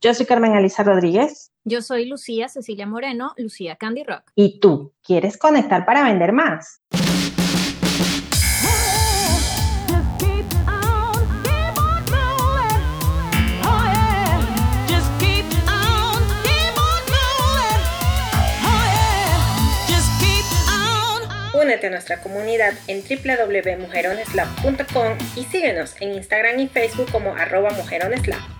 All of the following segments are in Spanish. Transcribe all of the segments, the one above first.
Yo soy Carmen Alisa Rodríguez. Yo soy Lucía Cecilia Moreno, Lucía Candy Rock. ¿Y tú quieres conectar para vender más? Únete a nuestra comunidad en www.mujeroneslab.com y síguenos en Instagram y Facebook como arroba mujeroneslab.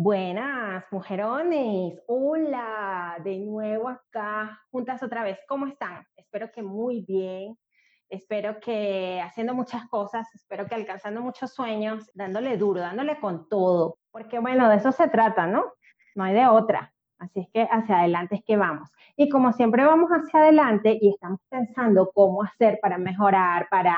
Buenas, mujerones. Hola, de nuevo acá, juntas otra vez. ¿Cómo están? Espero que muy bien. Espero que haciendo muchas cosas, espero que alcanzando muchos sueños, dándole duro, dándole con todo. Porque bueno, de eso se trata, ¿no? No hay de otra. Así es que hacia adelante es que vamos. Y como siempre vamos hacia adelante y estamos pensando cómo hacer para mejorar, para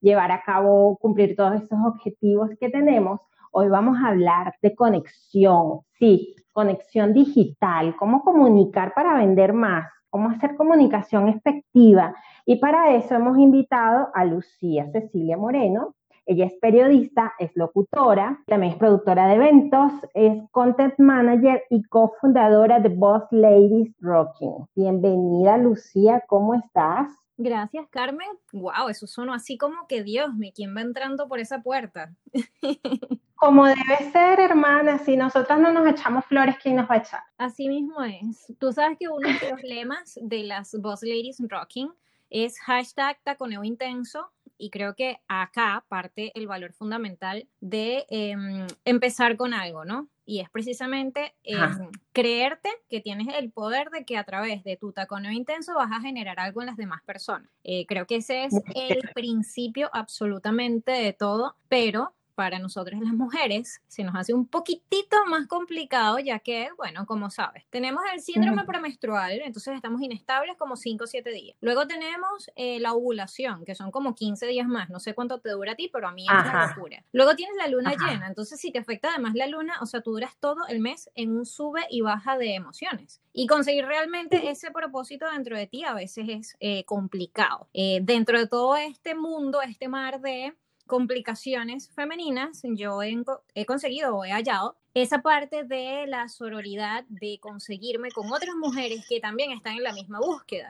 llevar a cabo, cumplir todos esos objetivos que tenemos, Hoy vamos a hablar de conexión, sí, conexión digital, cómo comunicar para vender más, cómo hacer comunicación efectiva. Y para eso hemos invitado a Lucía Cecilia Moreno. Ella es periodista, es locutora, también es productora de eventos, es content manager y cofundadora de Boss Ladies Rocking. Bienvenida Lucía, ¿cómo estás? Gracias, Carmen. Wow, eso sonó así como que Dios me ¿quién va entrando por esa puerta? como debe ser, hermana, si nosotras no nos echamos flores, ¿quién nos va a echar? Así mismo es. Tú sabes que uno de los lemas de las Boss Ladies Rocking es hashtag taconeo intenso y creo que acá parte el valor fundamental de em, empezar con algo, ¿no? Y es precisamente em, creerte que tienes el poder de que a través de tu taconeo intenso vas a generar algo en las demás personas. Eh, creo que ese es el principio absolutamente de todo, pero para nosotras las mujeres se nos hace un poquitito más complicado, ya que, bueno, como sabes, tenemos el síndrome premenstrual, entonces estamos inestables como 5 o 7 días. Luego tenemos eh, la ovulación, que son como 15 días más, no sé cuánto te dura a ti, pero a mí es una locura. Luego tienes la luna llena, entonces si te afecta además la luna, o sea, tú duras todo el mes en un sube y baja de emociones. Y conseguir realmente ese propósito dentro de ti a veces es eh, complicado. Eh, dentro de todo este mundo, este mar de complicaciones femeninas, yo he, conseguido o he hallado esa parte de la sororidad, de conseguirme con otras mujeres que también están en la misma búsqueda.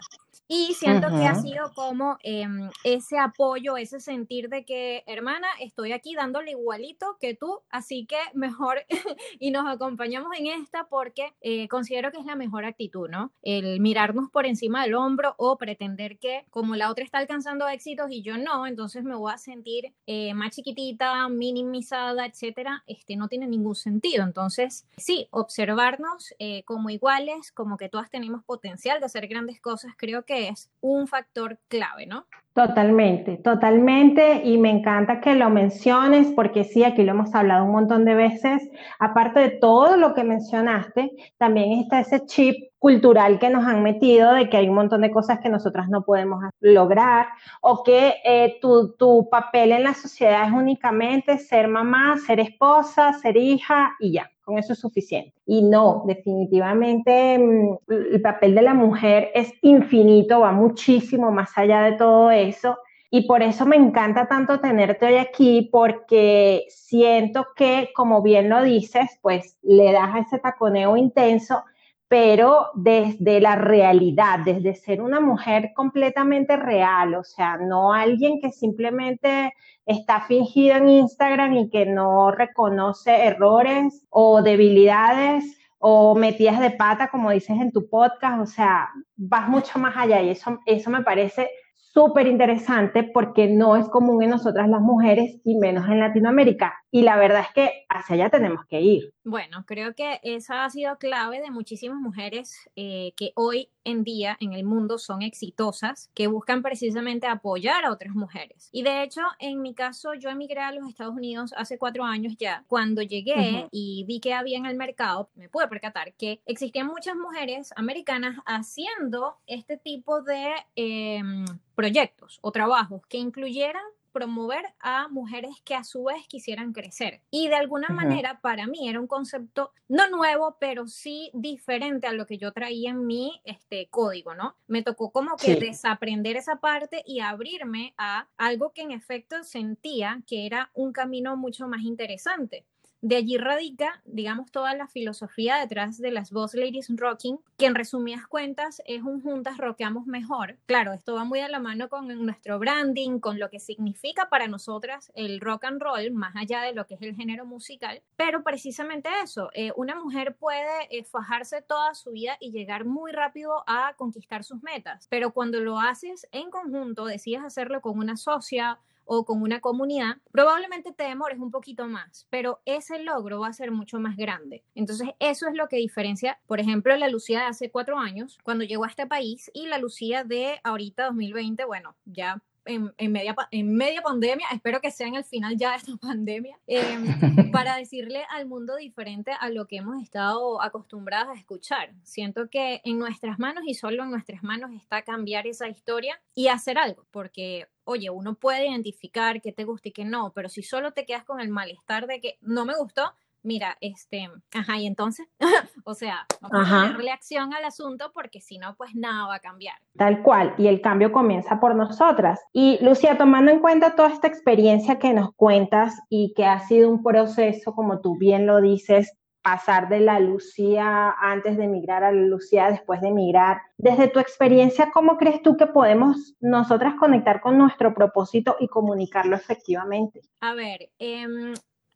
Y siento que ha sido como em, ese apoyo, ese sentir de que, hermana, estoy aquí dándole igualito que tú, así que mejor y nos acompañamos en esta porque eh, considero que es la mejor actitud, ¿no? El mirarnos por encima del hombro o pretender que como la otra está alcanzando éxitos y yo no, entonces me voy a sentir eh, más chiquitita, minimizada, etcétera, este no tiene ningún sentido. Entonces, sí, observarnos eh, como iguales, como que todas tenemos potencial de hacer grandes cosas, creo que es un factor clave, ¿no? Totalmente, totalmente. Y me encanta que lo menciones porque sí, aquí lo hemos hablado un montón de veces. Aparte de todo lo que mencionaste, también está ese chip cultural que nos han metido de que hay un montón de cosas que nosotras no podemos lograr o que eh, tu, tu papel en la sociedad es únicamente ser mamá, ser esposa, ser hija y ya con eso es suficiente. Y no, definitivamente mm, el papel de la mujer es infinito, va muchísimo más allá de todo eso. Y por eso me encanta tanto tenerte hoy aquí, porque siento que, como bien lo dices, pues le das a ese taconeo intenso, pero desde la realidad, desde ser una mujer completamente real, o sea, no alguien que simplemente está fingido en Instagram y que no reconoce errores o debilidades o metidas de pata, como dices en tu podcast, o sea, vas mucho más allá y eso, eso me parece súper interesante porque no es común en nosotras las mujeres y menos en Latinoamérica. Y la verdad es que hacia allá tenemos que ir. Bueno, creo que esa ha sido clave de muchísimas mujeres eh, que hoy en día en el mundo son exitosas, que buscan precisamente apoyar a otras mujeres. Y de hecho, en mi caso, yo emigré a los Estados Unidos hace cuatro años ya. Cuando llegué y vi que había en el mercado, me pude percatar que existían muchas mujeres americanas haciendo este tipo de em, proyectos o trabajos que incluyeran promover a mujeres que a su vez quisieran crecer. Y de alguna manera para mí era un concepto no nuevo, pero sí diferente a lo que yo traía en mi este, código, ¿no? Me tocó como que desaprender esa parte y abrirme a algo que en efecto sentía que era un camino mucho más interesante. De allí radica, digamos, toda la filosofía detrás de las Boss Ladies Rocking, que en resumidas cuentas es un juntas rockeamos mejor. Claro, esto va muy a la mano con nuestro branding, con lo que significa para nosotras el rock and roll, más allá de lo que es el género musical, pero precisamente eso, eh, una mujer puede eh, fajarse toda su vida y llegar muy rápido a conquistar sus metas, pero cuando lo haces en conjunto, decides hacerlo con una socia, o con una comunidad, probablemente te demores un poquito más, pero ese logro va a ser mucho más grande. Entonces, eso es lo que diferencia, por ejemplo, la Lucía de hace cuatro años, cuando llegó a este país, y la Lucía de ahorita 2020, bueno, ya en, media, en media pandemia, espero que sea en el final ya de esta pandemia, em, para decirle al mundo diferente a lo que hemos estado acostumbrados a escuchar. Siento que en nuestras manos y solo en nuestras manos está cambiar esa historia y hacer algo, porque oye, uno puede identificar qué te gusta y qué no, pero si solo te quedas con el malestar de que no me gustó, mira, este, ajá, y entonces, o sea, vamos a ponerle acción al asunto porque si no, pues nada va a cambiar. Tal cual, y el cambio comienza por nosotras. Y Lucía, tomando en cuenta toda esta experiencia que nos cuentas y que ha sido un proceso, como tú bien lo dices, pasar de la Lucía antes de emigrar a la Lucía después de emigrar. Desde tu experiencia, ¿cómo crees tú que podemos nosotras conectar con nuestro propósito y comunicarlo efectivamente? A ver, eh,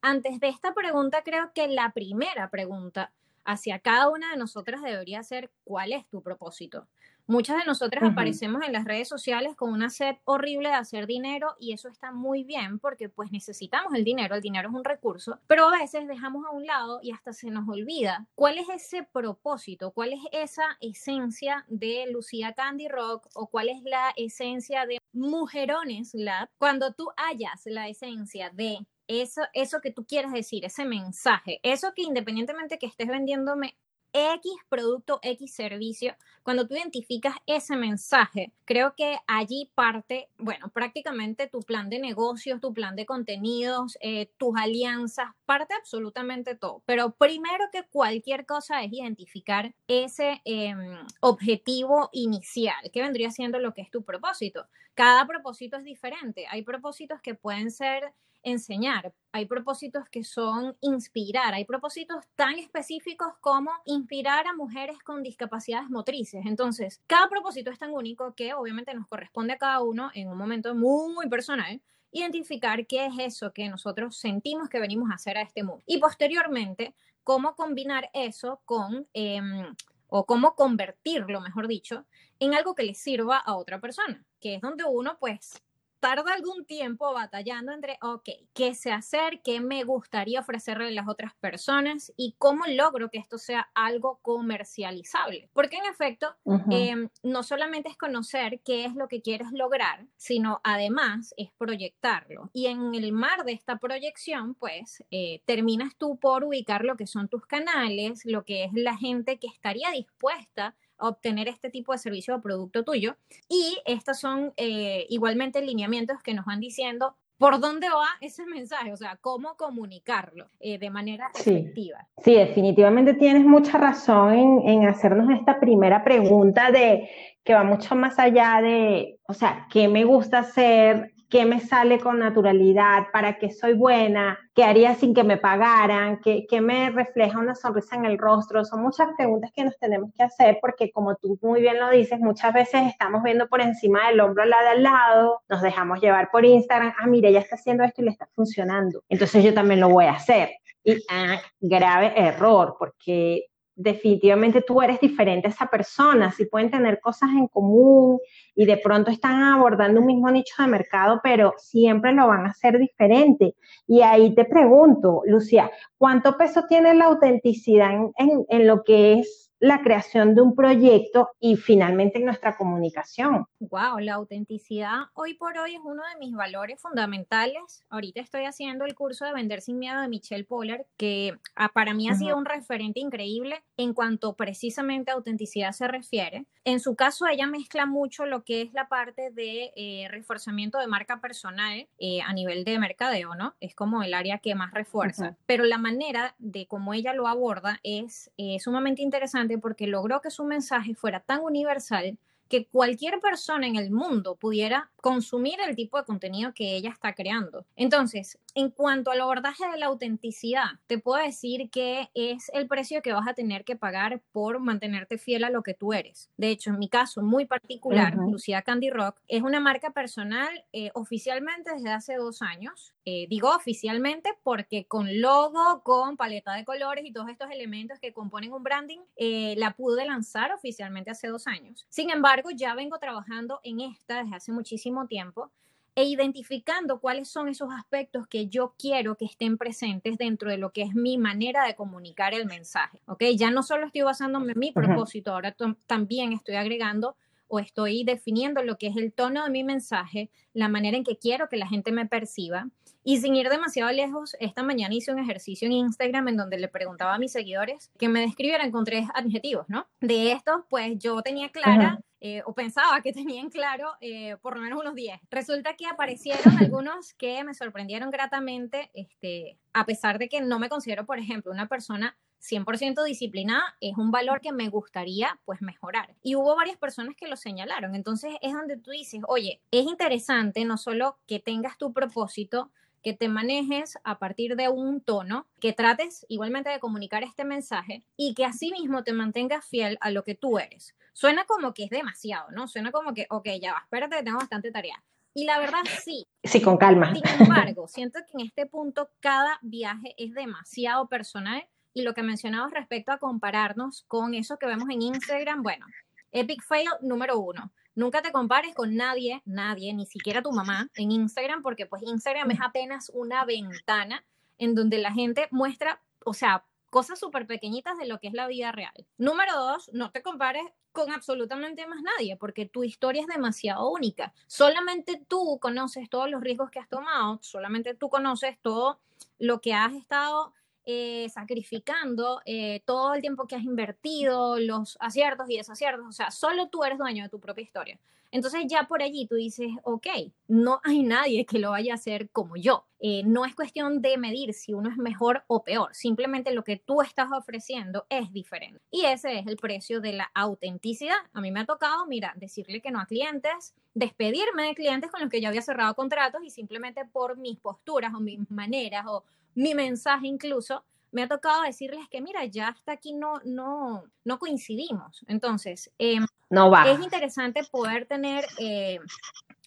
antes de esta pregunta, creo que la primera pregunta hacia cada una de nosotras debería ser ¿cuál es tu propósito? Muchas de nosotras aparecemos en las redes sociales con una sed horrible de hacer dinero y eso está muy bien porque pues necesitamos el dinero, el dinero es un recurso, pero a veces dejamos a un lado y hasta se nos olvida cuál es ese propósito, cuál es esa esencia de Lucía Candy Rock o cuál es la esencia de Mujerones Lab. Cuando tú hallas la esencia de eso, eso que tú quieres decir, ese mensaje, eso que independientemente que estés vendiéndome X producto, X servicio, cuando tú identificas ese mensaje, creo que allí parte, bueno, prácticamente tu plan de negocios, tu plan de contenidos, eh, tus alianzas, parte absolutamente todo. Pero primero que cualquier cosa es identificar ese em, objetivo inicial, que vendría siendo lo que es tu propósito. Cada propósito es diferente. Hay propósitos que pueden ser enseñar, hay propósitos que son inspirar, hay propósitos tan específicos como inspirar a mujeres con discapacidades motrices. Entonces, cada propósito es tan único que obviamente nos corresponde a cada uno en un momento muy personal identificar qué es eso que nosotros sentimos que venimos a hacer a este mundo. Y posteriormente, cómo combinar eso con, em, o cómo convertirlo, mejor dicho, en algo que le sirva a otra persona, que es donde uno pues tarda algún tiempo batallando entre, ok, ¿qué sé hacer? ¿Qué me gustaría ofrecerle a las otras personas? ¿Y cómo logro que esto sea algo comercializable? Porque en efecto, em, no solamente es conocer qué es lo que quieres lograr, sino además es proyectarlo. Y en el mar de esta proyección, pues, eh, terminas tú por ubicar lo que son tus canales, lo que es la gente que estaría dispuesta obtener este tipo de servicio o producto tuyo. Y estos son eh, igualmente lineamientos que nos van diciendo por dónde va ese mensaje, o sea, cómo comunicarlo eh, de manera efectiva. Sí, definitivamente tienes mucha razón en, en hacernos esta primera pregunta de que va mucho más allá de, o sea, ¿qué me gusta hacer? Qué me sale con naturalidad, para qué soy buena, qué haría sin que me pagaran, qué, qué, me refleja una sonrisa en el rostro. Son muchas preguntas que nos tenemos que hacer porque como tú muy bien lo dices, muchas veces estamos viendo por encima del hombro a la de al lado, nos dejamos llevar por Instagram, ah, mira, ella está haciendo esto y le está funcionando, entonces yo también lo voy a hacer. Y ah, grave error, porque definitivamente tú eres diferente a esa persona, si pueden tener cosas en común y de pronto están abordando un mismo nicho de mercado, pero siempre lo van a hacer diferente. Y ahí te pregunto, Lucía, ¿cuánto peso tiene la autenticidad en, en lo que es la creación de un proyecto y finalmente en nuestra comunicación. Wow, la autenticidad hoy por hoy es uno de mis valores fundamentales. Ahorita estoy haciendo el curso de Vender sin Miedo de Michelle Poller, que ah, para mí ha sido un referente increíble en cuanto precisamente a autenticidad se refiere. En su caso, ella mezcla mucho lo que es la parte de eh, reforzamiento de marca personal eh, a nivel de mercadeo, ¿no? Es como el área que más refuerza. Pero la manera de cómo ella lo aborda es eh, sumamente interesante porque logró que su mensaje fuera tan universal que cualquier persona en el mundo pudiera consumir el tipo de contenido que ella está creando. Entonces, en cuanto al abordaje de la autenticidad, te puedo decir que es el precio que vas a tener que pagar por mantenerte fiel a lo que tú eres. De hecho, en mi caso muy particular, Lucía Candy Rock es una marca personal eh, oficialmente desde hace dos años. Eh, digo oficialmente porque con logo, con paleta de colores y todos estos elementos que componen un branding, eh, la pude lanzar oficialmente hace dos años. Sin embargo, ya vengo trabajando en esta desde hace muchísimo tiempo e identificando cuáles son esos aspectos que yo quiero que estén presentes dentro de lo que es mi manera de comunicar el mensaje. ¿Ok? Ya no solo estoy basándome en mi propósito, ahora también estoy agregando o estoy definiendo lo que es el tono de mi mensaje, la manera en que quiero que la gente me perciba. Y sin ir demasiado lejos, esta mañana hice un ejercicio en Instagram en donde le preguntaba a mis seguidores que me describieran con tres adjetivos, ¿no? De estos, pues yo tenía clara eh, o pensaba que tenían claro eh, por lo menos unos 10. Resulta que aparecieron algunos que me sorprendieron gratamente, este, a pesar de que no me considero, por ejemplo, una persona 100% disciplinada, es un valor que me gustaría pues mejorar. Y hubo varias personas que lo señalaron. Entonces es donde tú dices, oye, es interesante no solo que tengas tu propósito, que te manejes a partir de un tono, que trates igualmente de comunicar este mensaje y que asimismo te mantengas fiel a lo que tú eres. Suena como que es demasiado, ¿no? Suena como que, ok, ya va, espérate, tengo bastante tarea. Y la verdad sí. Sí, con calma. Sin embargo, siento que en este punto cada viaje es demasiado personal y lo que mencionabas respecto a compararnos con eso que vemos en Instagram, bueno, epic fail número uno Nunca te compares con nadie, nadie, ni siquiera tu mamá en Instagram, porque pues Instagram es apenas una ventana en donde la gente muestra, o sea, cosas súper pequeñitas de lo que es la vida real. Número dos, no te compares con absolutamente más nadie, porque tu historia es demasiado única. Solamente tú conoces todos los riesgos que has tomado, solamente tú conoces todo lo que has estado eh, sacrificando eh, todo el tiempo que has invertido, los aciertos y desaciertos, o sea, solo tú eres dueño de tu propia historia. Entonces ya por allí tú dices, ok, no hay nadie que lo vaya a hacer como yo. Eh, no es cuestión de medir si uno es mejor o peor, simplemente lo que tú estás ofreciendo es diferente. Y ese es el precio de la autenticidad. A mí me ha tocado, mira, decirle que no a clientes, despedirme de clientes con los que yo había cerrado contratos y simplemente por mis posturas o mis maneras o mi mensaje incluso, me ha tocado decirles que, mira, ya hasta aquí no, no, no coincidimos. Entonces, em, no va. es interesante poder tener eh,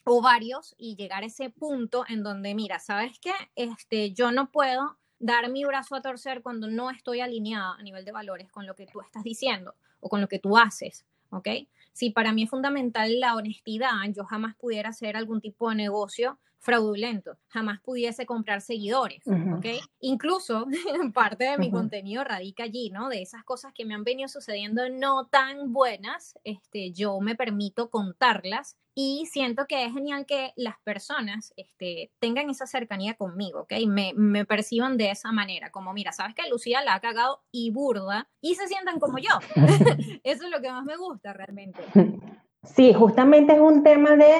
ovarios y llegar a ese punto en donde, mira, ¿sabes qué? Este, yo no puedo dar mi brazo a torcer cuando no estoy alineada a nivel de valores con lo que tú estás diciendo o con lo que tú haces, ¿ok? Si para mí es fundamental la honestidad, yo jamás pudiera hacer algún tipo de negocio fraudulento, jamás pudiese comprar seguidores, ¿ok? Incluso parte de mi contenido radica allí, ¿no? De esas cosas que me han venido sucediendo no tan buenas, este, yo me permito contarlas y siento que es genial que las personas este, tengan esa cercanía conmigo, ¿ok? Me, me perciban de esa manera, como mira, sabes que Lucía la ha cagado y burda y se sientan como yo. Eso es lo que más me gusta realmente. Sí, justamente es un tema de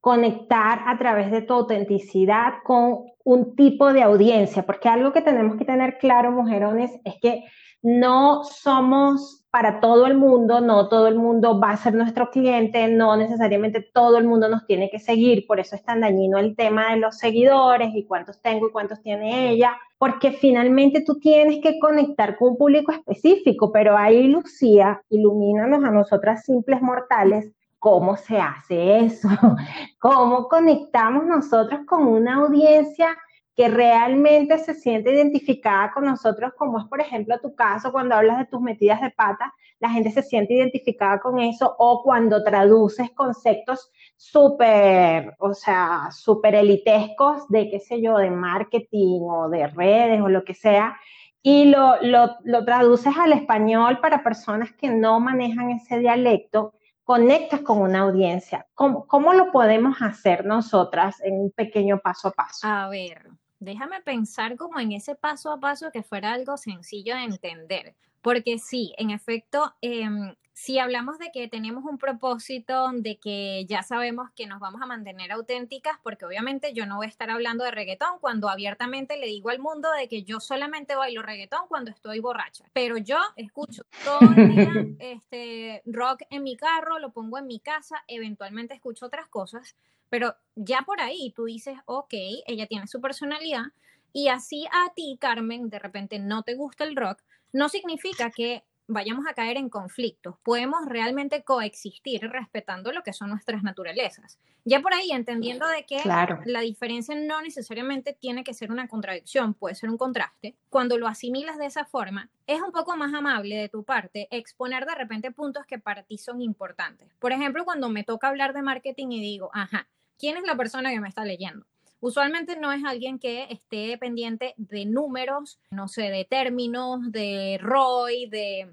conectar a través de tu autenticidad con un tipo de audiencia, porque algo que tenemos que tener claro, mujerones, es que no somos para todo el mundo, no todo el mundo va a ser nuestro cliente, no necesariamente todo el mundo nos tiene que seguir, por eso es tan dañino el tema de los seguidores y cuántos tengo y cuántos tiene ella, porque finalmente tú tienes que conectar con un público específico, pero ahí Lucía, ilumínanos a nosotras simples mortales ¿Cómo se hace eso? ¿Cómo conectamos nosotros con una audiencia que realmente se siente identificada con nosotros, como es por ejemplo tu caso cuando hablas de tus metidas de pata, la gente se siente identificada con eso o cuando traduces conceptos súper, o sea, súper elitescos de, qué sé yo, de marketing o de redes o lo que sea, y lo, lo, lo traduces al español para personas que no manejan ese dialecto conectas con una audiencia. ¿Cómo, ¿Cómo, lo podemos hacer nosotras en un pequeño paso a paso? A ver, déjame pensar como en ese paso a paso que fuera algo sencillo de entender. Porque sí, en efecto, em, si hablamos de que tenemos un propósito, de que ya sabemos que nos vamos a mantener auténticas, porque obviamente yo no voy a estar hablando de reggaetón cuando abiertamente le digo al mundo de que yo solamente bailo reggaetón cuando estoy borracha, pero yo escucho todo el día este, rock en mi carro, lo pongo en mi casa, eventualmente escucho otras cosas, pero ya por ahí tú dices, ok, ella tiene su personalidad, Y así a ti, Carmen, de repente no te gusta el rock, no significa que vayamos a caer en conflictos. Podemos realmente coexistir respetando lo que son nuestras naturalezas. Ya por ahí, entendiendo de que la diferencia no necesariamente tiene que ser una contradicción, puede ser un contraste, cuando lo asimilas de esa forma, es un poco más amable de tu parte exponer de repente puntos que para ti son importantes. Por ejemplo, cuando me toca hablar de marketing y digo, ajá, ¿quién es la persona que me está leyendo? Usualmente no es alguien que esté pendiente de números, no sé, de términos, de ROI, de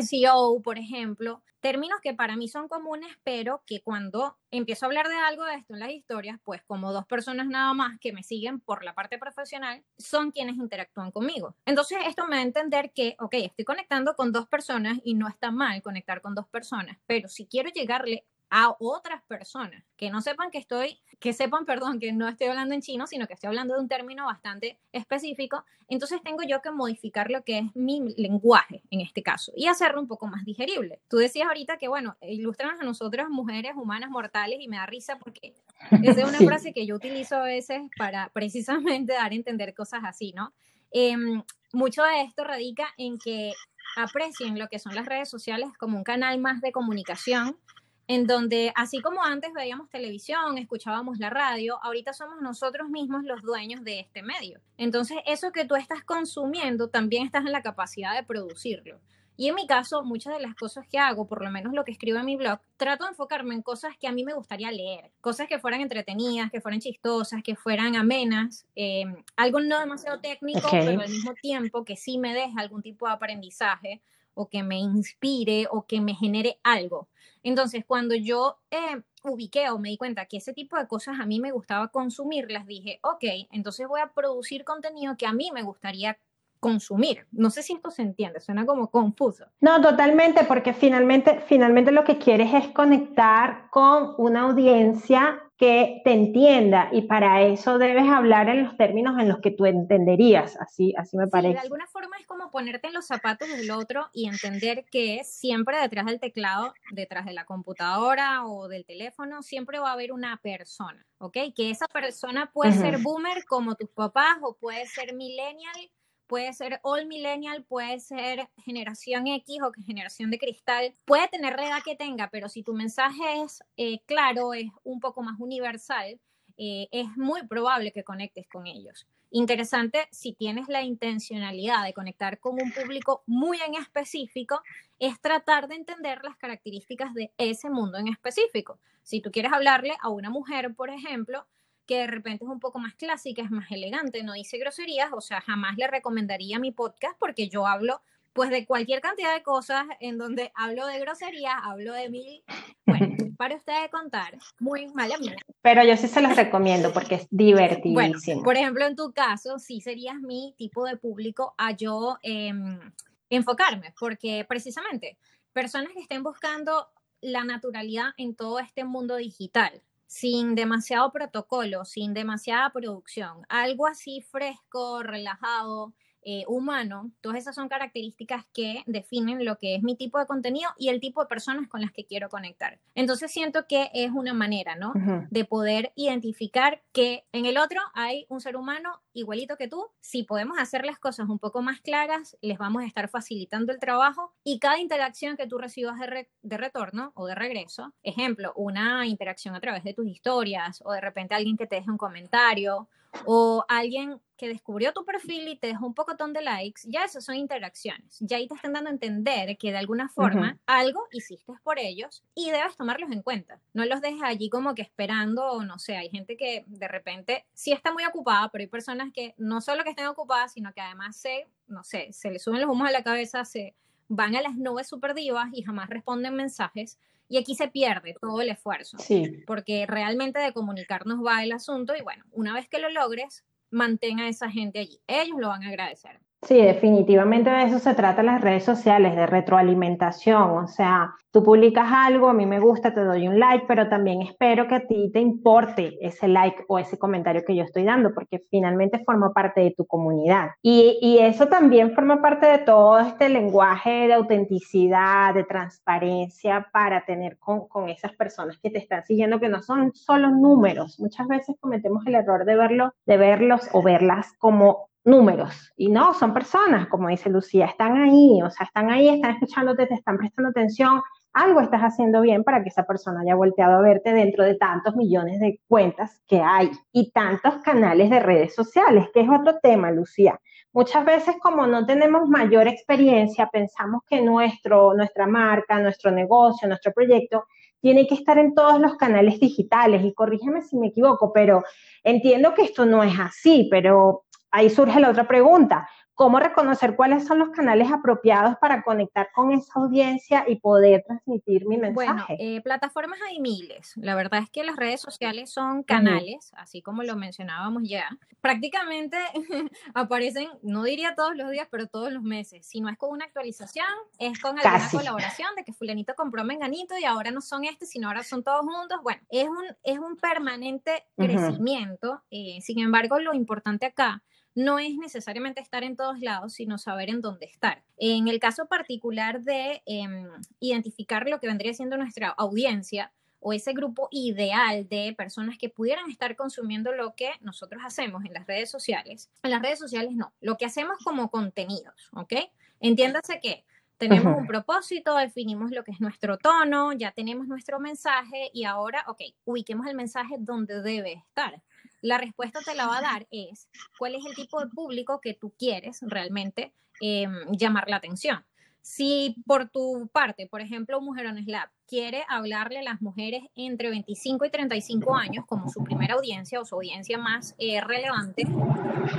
SEO, por ejemplo, términos que para mí son comunes, pero que cuando empiezo a hablar de algo de esto en las historias, pues como dos personas nada más que me siguen por la parte profesional, son quienes interactúan conmigo. Entonces esto me da a entender que, ok, estoy conectando con dos personas y no está mal conectar con dos personas, pero si quiero llegarle a otras personas que no sepan que estoy, que sepan, perdón, que no estoy hablando en chino, sino que estoy hablando de un término bastante específico, entonces tengo yo que modificar lo que es mi lenguaje en este caso y hacerlo un poco más digerible. Tú decías ahorita que, bueno, ilustran a nosotras mujeres humanas mortales y me da risa porque esa es una frase que yo utilizo a veces para precisamente dar a entender cosas así, ¿no? Em, mucho de esto radica en que aprecien lo que son las redes sociales como un canal más de comunicación en donde así como antes veíamos televisión, escuchábamos la radio, ahorita somos nosotros mismos los dueños de este medio. Entonces, eso que tú estás consumiendo, también estás en la capacidad de producirlo. Y en mi caso, muchas de las cosas que hago, por lo menos lo que escribo en mi blog, trato de enfocarme en cosas que a mí me gustaría leer, cosas que fueran entretenidas, que fueran chistosas, que fueran amenas, em, algo no demasiado técnico, pero al mismo tiempo que sí me deje algún tipo de aprendizaje o que me inspire o que me genere algo. Entonces, cuando yo eh, ubiqué o me di cuenta que ese tipo de cosas a mí me gustaba consumirlas, dije, ok, entonces voy a producir contenido que a mí me gustaría consumir. No sé si esto se entiende, suena como confuso. No, totalmente, porque finalmente, finalmente lo que quieres es conectar con una audiencia que te entienda y para eso debes hablar en los términos en los que tú entenderías, así, así me parece. de alguna forma es como ponerte en los zapatos del otro y entender que siempre detrás del teclado, detrás de la computadora o del teléfono, siempre va a haber una persona, ¿ok? Que esa persona puede ser boomer como tus papás o puede ser millennial puede ser all millennial, puede ser generación X o generación de cristal, puede tener la edad que tenga, pero si tu mensaje es eh, claro, es un poco más universal, eh, es muy probable que conectes con ellos. Interesante, si tienes la intencionalidad de conectar con un público muy en específico, es tratar de entender las características de ese mundo en específico. Si tú quieres hablarle a una mujer, por ejemplo, que de repente es un poco más clásica, es más elegante, no dice groserías, o sea, jamás le recomendaría mi podcast porque yo hablo pues de cualquier cantidad de cosas en donde hablo de groserías, hablo de mil, bueno, para ustedes contar, muy mala mía. Pero yo sí se los recomiendo porque es divertidísimo. por ejemplo, en tu caso, sí serías mi tipo de público a yo em, enfocarme, porque precisamente personas que estén buscando la naturalidad en todo este mundo digital, sin demasiado protocolo, sin demasiada producción, algo así fresco, relajado, eh, humano, todas esas son características que definen lo que es mi tipo de contenido y el tipo de personas con las que quiero conectar. Entonces siento que es una manera, ¿no? De poder identificar que en el otro hay un ser humano igualito que tú. Si podemos hacer las cosas un poco más claras, les vamos a estar facilitando el trabajo y cada interacción que tú recibas de, de retorno o de regreso, ejemplo, una interacción a través de tus historias o de repente alguien que te deje un comentario o alguien que descubrió tu perfil y te dejó un pocotón de likes, ya esas son interacciones. Ya ahí te están dando a entender que de alguna forma algo hiciste por ellos y debes tomarlos en cuenta. No los dejes allí como que esperando, o no sé, hay gente que de repente sí está muy ocupada, pero hay personas que no solo que estén ocupadas, sino que además se, no sé, se les suben los humos a la cabeza, se van a las nubes super divas y jamás responden mensajes y aquí se pierde todo el esfuerzo, sí. porque realmente de comunicarnos va el asunto y bueno, una vez que lo logres, mantén a esa gente allí. Ellos lo van a agradecer. Sí, definitivamente de eso se trata las redes sociales, de retroalimentación. O sea, tú publicas algo, a mí me gusta, te doy un like, pero también espero que a ti te importe ese like o ese comentario que yo estoy dando, porque finalmente forma parte de tu comunidad. Y, y eso también forma parte de todo este lenguaje de autenticidad, de transparencia para tener con, con esas personas que te están siguiendo, que no son solo números. Muchas veces cometemos el error de verlo, de verlos o verlas como números. Y no, son personas, como dice Lucía, están ahí, o sea, están ahí, están escuchándote, te están prestando atención, algo estás haciendo bien para que esa persona haya volteado a verte dentro de tantos millones de cuentas que hay y tantos canales de redes sociales, que es otro tema, Lucía. Muchas veces como no tenemos mayor experiencia, pensamos que nuestro, nuestra marca, nuestro negocio, nuestro proyecto tiene que estar en todos los canales digitales y corrígeme si me equivoco, pero entiendo que esto no es así, pero ahí surge la otra pregunta. ¿Cómo reconocer cuáles son los canales apropiados para conectar con esa audiencia y poder transmitir mi mensaje? Bueno, eh, plataformas hay miles. La verdad es que las redes sociales son canales, así como lo mencionábamos ya. Prácticamente aparecen, no diría todos los días, pero todos los meses. Si no es con una actualización, es con alguna colaboración de que fulanito compró menganito y ahora no son este, sino ahora son todos juntos. Bueno, es un, es un permanente crecimiento. Eh, sin embargo, lo importante acá no es necesariamente estar en todos lados, sino saber en dónde estar. En el caso particular de em, identificar lo que vendría siendo nuestra audiencia o ese grupo ideal de personas que pudieran estar consumiendo lo que nosotros hacemos en las redes sociales. En las redes sociales no, lo que hacemos como contenidos, ¿ok? Entiéndase que tenemos un propósito, definimos lo que es nuestro tono, ya tenemos nuestro mensaje y ahora, ok, ubiquemos el mensaje donde debe estar la respuesta te la va a dar es cuál es el tipo de público que tú quieres realmente em, llamar la atención. Si por tu parte, por ejemplo, Mujerones Lab quiere hablarle a las mujeres entre 25 y 35 años como su primera audiencia o su audiencia más eh, relevante,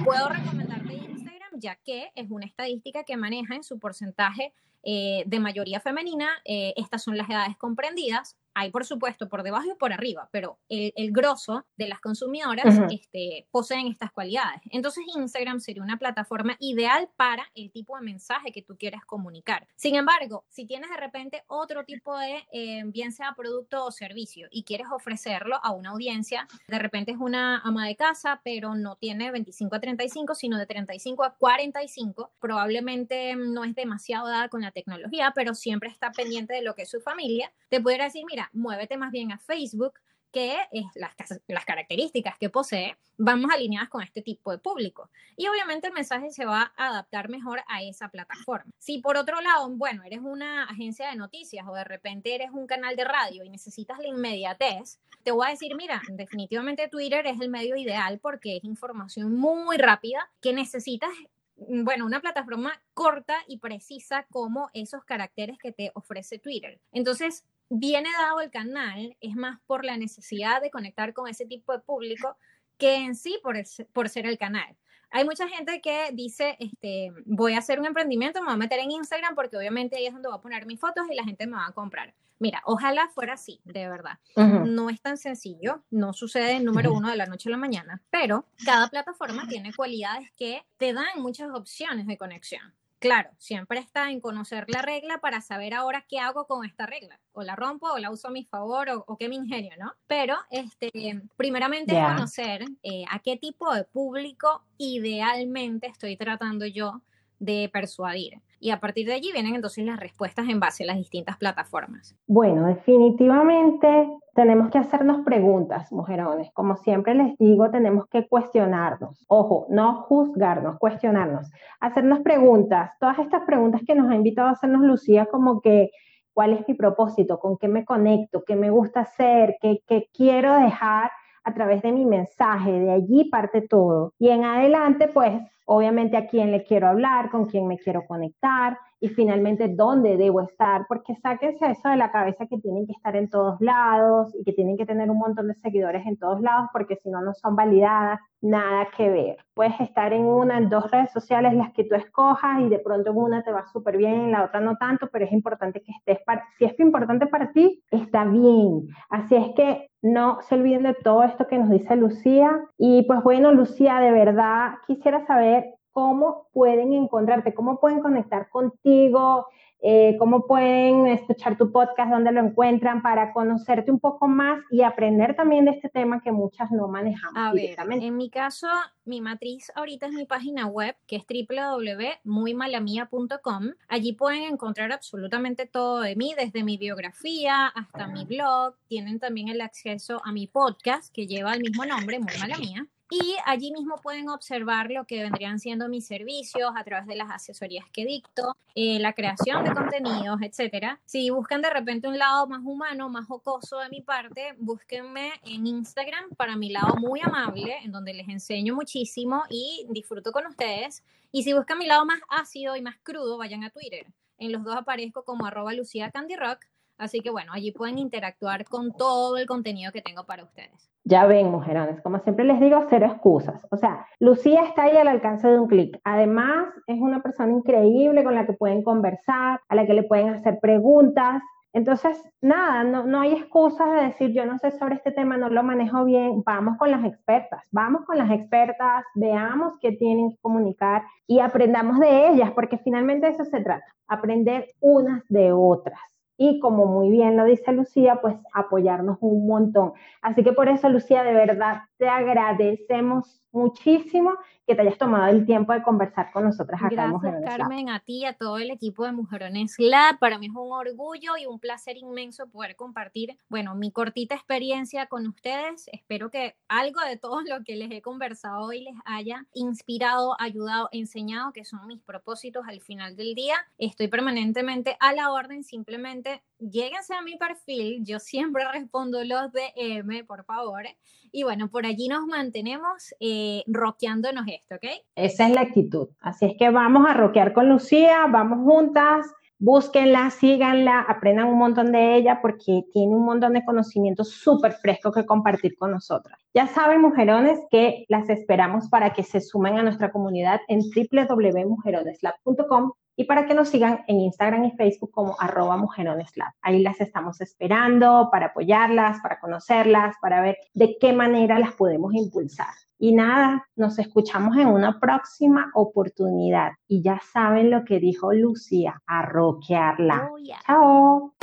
puedo recomendarte Instagram, ya que es una estadística que maneja en su porcentaje eh, de mayoría femenina. Eh, estas son las edades comprendidas. Hay, por supuesto, por debajo y por arriba, pero el, el grosso de las consumidoras este, poseen estas cualidades. Entonces, Instagram sería una plataforma ideal para el tipo de mensaje que tú quieres comunicar. Sin embargo, si tienes de repente otro tipo de, eh, bien sea producto o servicio, y quieres ofrecerlo a una audiencia, de repente es una ama de casa, pero no tiene 25 a 35, sino de 35 a 45, probablemente no es demasiado dada con la tecnología, pero siempre está pendiente de lo que es su familia, te pudiera decir, mira, muévete más bien a Facebook, que es las, características que posee van más alineadas con este tipo de público. Y obviamente el mensaje se va a adaptar mejor a esa plataforma. Si por otro lado, bueno, eres una agencia de noticias o de repente eres un canal de radio y necesitas la inmediatez, te voy a decir, mira, definitivamente Twitter es el medio ideal porque es información muy rápida que necesitas bueno, una plataforma corta y precisa como esos caracteres que te ofrece Twitter. Entonces, viene dado el canal es más por la necesidad de conectar con ese tipo de público que en sí por, por ser el canal. Hay mucha gente que dice, este, voy a hacer un emprendimiento, me voy a meter en Instagram porque obviamente ahí es donde voy a poner mis fotos y la gente me va a comprar. Mira, ojalá fuera así, de verdad. No es tan sencillo, no sucede número uno de la noche a la mañana, pero cada plataforma tiene cualidades que te dan muchas opciones de conexión. Claro, siempre está en conocer la regla para saber ahora qué hago con esta regla. O la rompo, o la uso a mi favor, o, qué me ingenio, ¿no? Pero, este, primeramente es conocer eh, a qué tipo de público idealmente estoy tratando yo de persuadir. Y a partir de allí vienen entonces las respuestas en base a las distintas plataformas. Bueno, definitivamente tenemos que hacernos preguntas, mujerones. Como siempre les digo, tenemos que cuestionarnos. Ojo, no juzgarnos, cuestionarnos. Hacernos preguntas. Todas estas preguntas que nos ha invitado a hacernos Lucía, como que, ¿cuál es mi propósito? ¿Con qué me conecto? ¿Qué me gusta hacer? ¿Qué, quiero dejar? A través de mi mensaje, de allí parte todo. Y en adelante, pues, obviamente a quién le quiero hablar, con quién me quiero conectar y finalmente dónde debo estar, porque sáquense eso de la cabeza que tienen que estar en todos lados y que tienen que tener un montón de seguidores en todos lados, porque si no, no son validadas, nada que ver. Puedes estar en una, en dos redes sociales, las que tú escojas, y de pronto en una te va súper bien, en la otra no tanto, pero es importante que estés, para, si es importante para ti, está bien. Así es que no se olviden de todo esto que nos dice Lucía. Y pues bueno, Lucía, de verdad quisiera saber cómo pueden encontrarte, cómo pueden conectar contigo, eh, cómo pueden escuchar tu podcast, dónde lo encuentran para conocerte un poco más y aprender también de este tema que muchas no manejamos A ver, en mi caso, mi matriz ahorita es mi página web, que es www.muymalamia.com. Allí pueden encontrar absolutamente todo de mí, desde mi biografía hasta mi blog. Tienen también el acceso a mi podcast, que lleva el mismo nombre, Muy Mala Mía. Y allí mismo pueden observar lo que vendrían siendo mis servicios a través de las asesorías que dicto, eh, la creación de contenidos, etcétera. Si buscan de repente un lado más humano, más jocoso de mi parte, búsquenme en Instagram para mi lado muy amable, en donde les enseño muchísimo y disfruto con ustedes. Y si buscan mi lado más ácido y más crudo, vayan a Twitter. En los dos aparezco como arroba Lucía Candy Rock Así que bueno, allí pueden interactuar con todo el contenido que tengo para ustedes. Ya ven, mujerones, como siempre les digo, cero excusas. O sea, Lucía está ahí al alcance de un clic. Además, es una persona increíble con la que pueden conversar, a la que le pueden hacer preguntas. Entonces, nada, no, no hay excusas de decir yo no sé sobre este tema, no lo manejo bien. Vamos con las expertas, vamos con las expertas, veamos qué tienen que comunicar y aprendamos de ellas, porque finalmente eso se trata, aprender unas de otras y como muy bien lo dice Lucía, pues apoyarnos un montón. Así que por eso, Lucía, de verdad te agradecemos muchísimo que te hayas tomado el tiempo de conversar con nosotras acá Gracias, en Mujerones Carmen, a ti, a todo el equipo de Mujerones Lab. Para mí es un orgullo y un placer inmenso poder compartir, bueno, mi cortita experiencia con ustedes. Espero que algo de todo lo que les he conversado hoy les haya inspirado, ayudado, enseñado, que son mis propósitos al final del día. Estoy permanentemente a la orden, simplemente lléguense a mi perfil, yo siempre respondo los DM, por favor. Y bueno, por allí nos mantenemos eh, roqueándonos esto. Esa es la actitud. Así es que vamos a roquear con Lucía, vamos juntas, búsquenla, síganla, aprendan un montón de ella porque tiene un montón de conocimientos súper frescos que compartir con nosotras. Ya saben, mujerones, que las esperamos para que se sumen a nuestra comunidad en www.mujeroneslab.com y para que nos sigan en Instagram y Facebook como arroba mujeroneslab. Ahí las estamos esperando para apoyarlas, para conocerlas, para ver de qué manera las podemos impulsar. Y nada, nos escuchamos en una próxima oportunidad. Y ya saben lo que dijo Lucía, a roquearla. Oh, Chao.